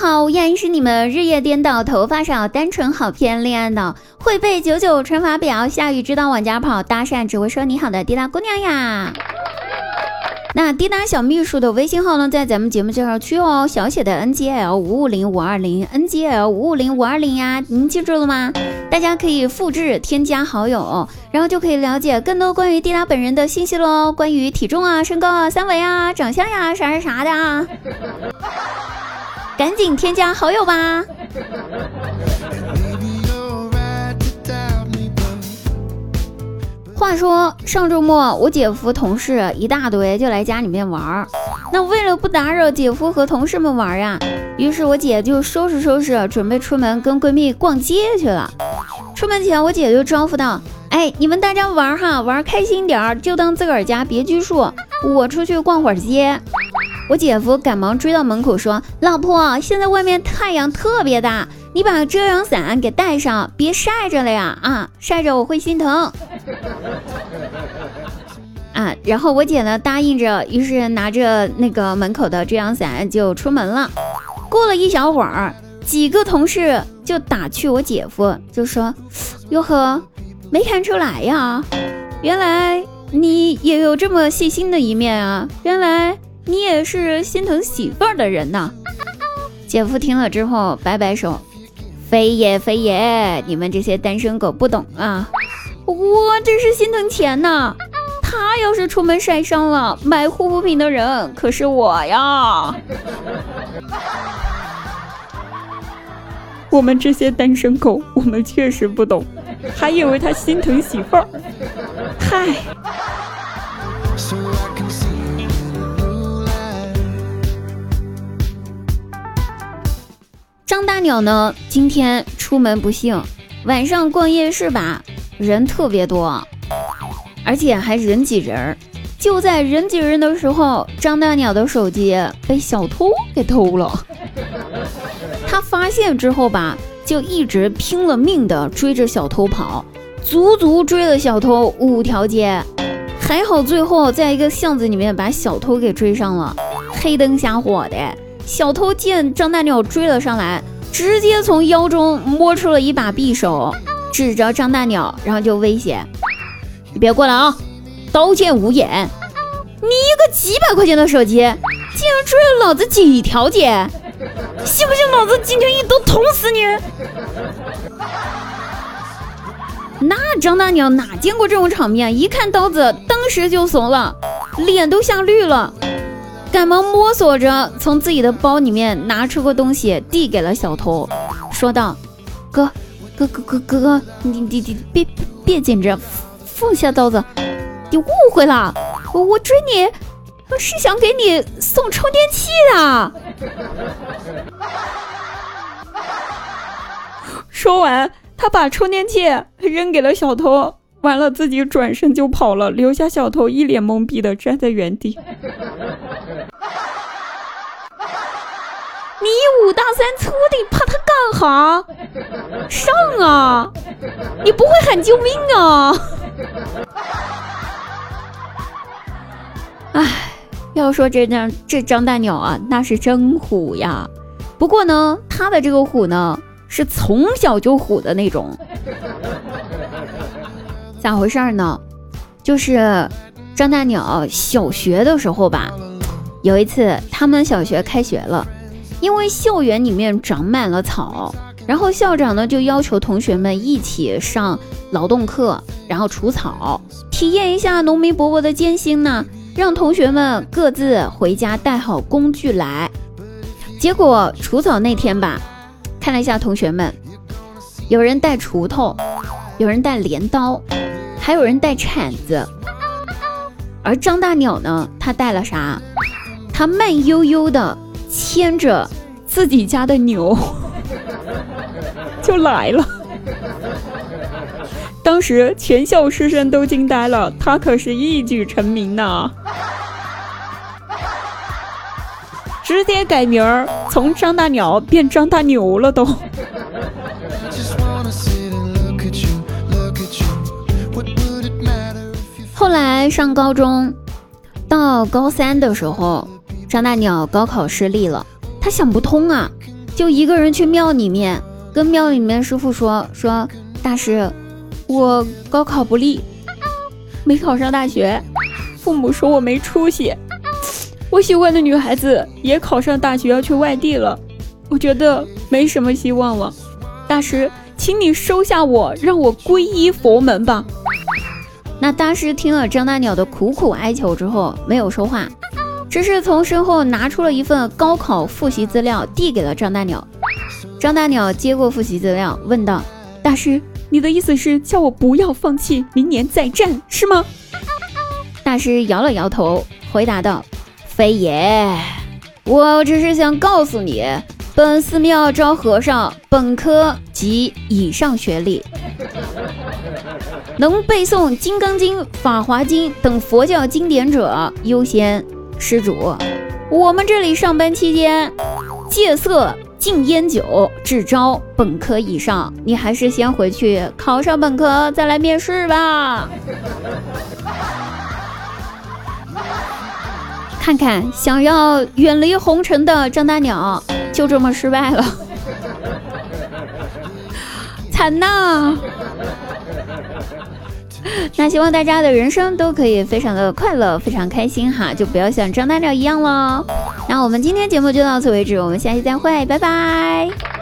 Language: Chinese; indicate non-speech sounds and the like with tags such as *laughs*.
好，依然是你们日夜颠倒、头发少、单纯好骗、恋爱脑、会背九九乘法表、下雨知道往家跑、搭讪只会说你好的滴答姑娘呀。那滴答小秘书的微信号呢，在咱们节目介绍区哦，小写的 N G L 五五零五二零 N G L 五五零五二零呀，您记住了吗？大家可以复制添加好友，然后就可以了解更多关于滴答本人的信息喽，关于体重啊、身高啊、三围啊、长相呀啥啥啥的啊，赶紧添加好友吧。话说上周末我姐夫同事一大堆就来家里面玩儿，那为了不打扰姐夫和同事们玩呀，于是我姐就收拾收拾准备出门跟闺蜜逛街去了。出门前我姐就招呼道：“哎，你们大家玩哈，玩开心点儿，就当自个儿家别拘束，我出去逛会儿街。”我姐夫赶忙追到门口说：“老婆，现在外面太阳特别大，你把遮阳伞给带上，别晒着了呀！啊，晒着我会心疼。*laughs* ”啊，然后我姐呢答应着，于是拿着那个门口的遮阳伞就出门了。过了一小会儿，几个同事就打趣我姐夫，就说：“哟呵，没看出来呀，原来你也有这么细心的一面啊！原来你也是心疼媳妇儿的人呐。*laughs* ”姐夫听了之后摆摆手：“非也非也，你们这些单身狗不懂啊。”我这是心疼钱呐！他要是出门晒伤了，买护肤品的人可是我呀。*laughs* 我们这些单身狗，我们确实不懂，还以为他心疼媳妇儿。嗨，张大鸟呢？今天出门不幸，晚上逛夜市吧。人特别多，而且还人挤人儿。就在人挤人的时候，张大鸟的手机被小偷给偷了。*laughs* 他发现之后吧，就一直拼了命的追着小偷跑，足足追了小偷五条街。还好最后在一个巷子里面把小偷给追上了。黑灯瞎火的，小偷见张大鸟追了上来，直接从腰中摸出了一把匕首。指着张大鸟，然后就威胁：“你别过来啊，刀剑无眼！你一个几百块钱的手机，竟然追了老子几条街，信不信老子今天一刀捅死你？”那张大鸟哪见过这种场面，一看刀子，当时就怂了，脸都吓绿了，赶忙摸索着从自己的包里面拿出个东西，递给了小偷，说道：“哥。”哥哥哥哥哥，你你你别别紧张，放下刀子，你误会了，我我追你是想给你送充电器的。*laughs* 说完，他把充电器扔给了小偷，完了自己转身就跑了，留下小偷一脸懵逼的站在原地。你五大三粗的，怕他干哈？上啊！你不会喊救命啊？哎，要说这张这张大鸟啊，那是真虎呀。不过呢，他的这个虎呢，是从小就虎的那种。咋回事呢？就是张大鸟小学的时候吧，有一次他们小学开学了。因为校园里面长满了草，然后校长呢就要求同学们一起上劳动课，然后除草，体验一下农民伯伯的艰辛呢。让同学们各自回家带好工具来。结果除草那天吧，看了一下同学们，有人带锄头，有人带镰刀，还有人带铲子。而张大鸟呢，他带了啥？他慢悠悠的。牵着自己家的牛 *laughs* 就来了，当时全校师生都惊呆了，他可是一举成名呐，直接改名儿，从张大鸟变张大牛了都。后来上高中，到高三的时候。张大鸟高考失利了，他想不通啊，就一个人去庙里面，跟庙里面师傅说说，大师，我高考不利，没考上大学，父母说我没出息，我喜欢的女孩子也考上大学要去外地了，我觉得没什么希望了，大师，请你收下我，让我皈依佛门吧。*laughs* 那大师听了张大鸟的苦苦哀求之后，没有说话，只是从身后拿出了一份高考复习资料，递给了张大鸟。张大鸟接过复习资料，问道：“大师，你的意思是叫我不要放弃，明年再战，是吗？”大师摇了摇头，回答道：“非也，我只是想告诉你，本寺庙招和尚本科及以上学历。”能背诵《金刚经》《法华经》等佛教经典者优先。施主，我们这里上班期间戒色禁烟酒，只招本科以上。你还是先回去考上本科再来面试吧。*laughs* 看看，想要远离红尘的张大鸟就这么失败了，惨呐！*laughs* 那希望大家的人生都可以非常的快乐，非常开心哈，就不要像张大鸟一样喽。那我们今天节目就到此为止，我们下期再会，拜拜。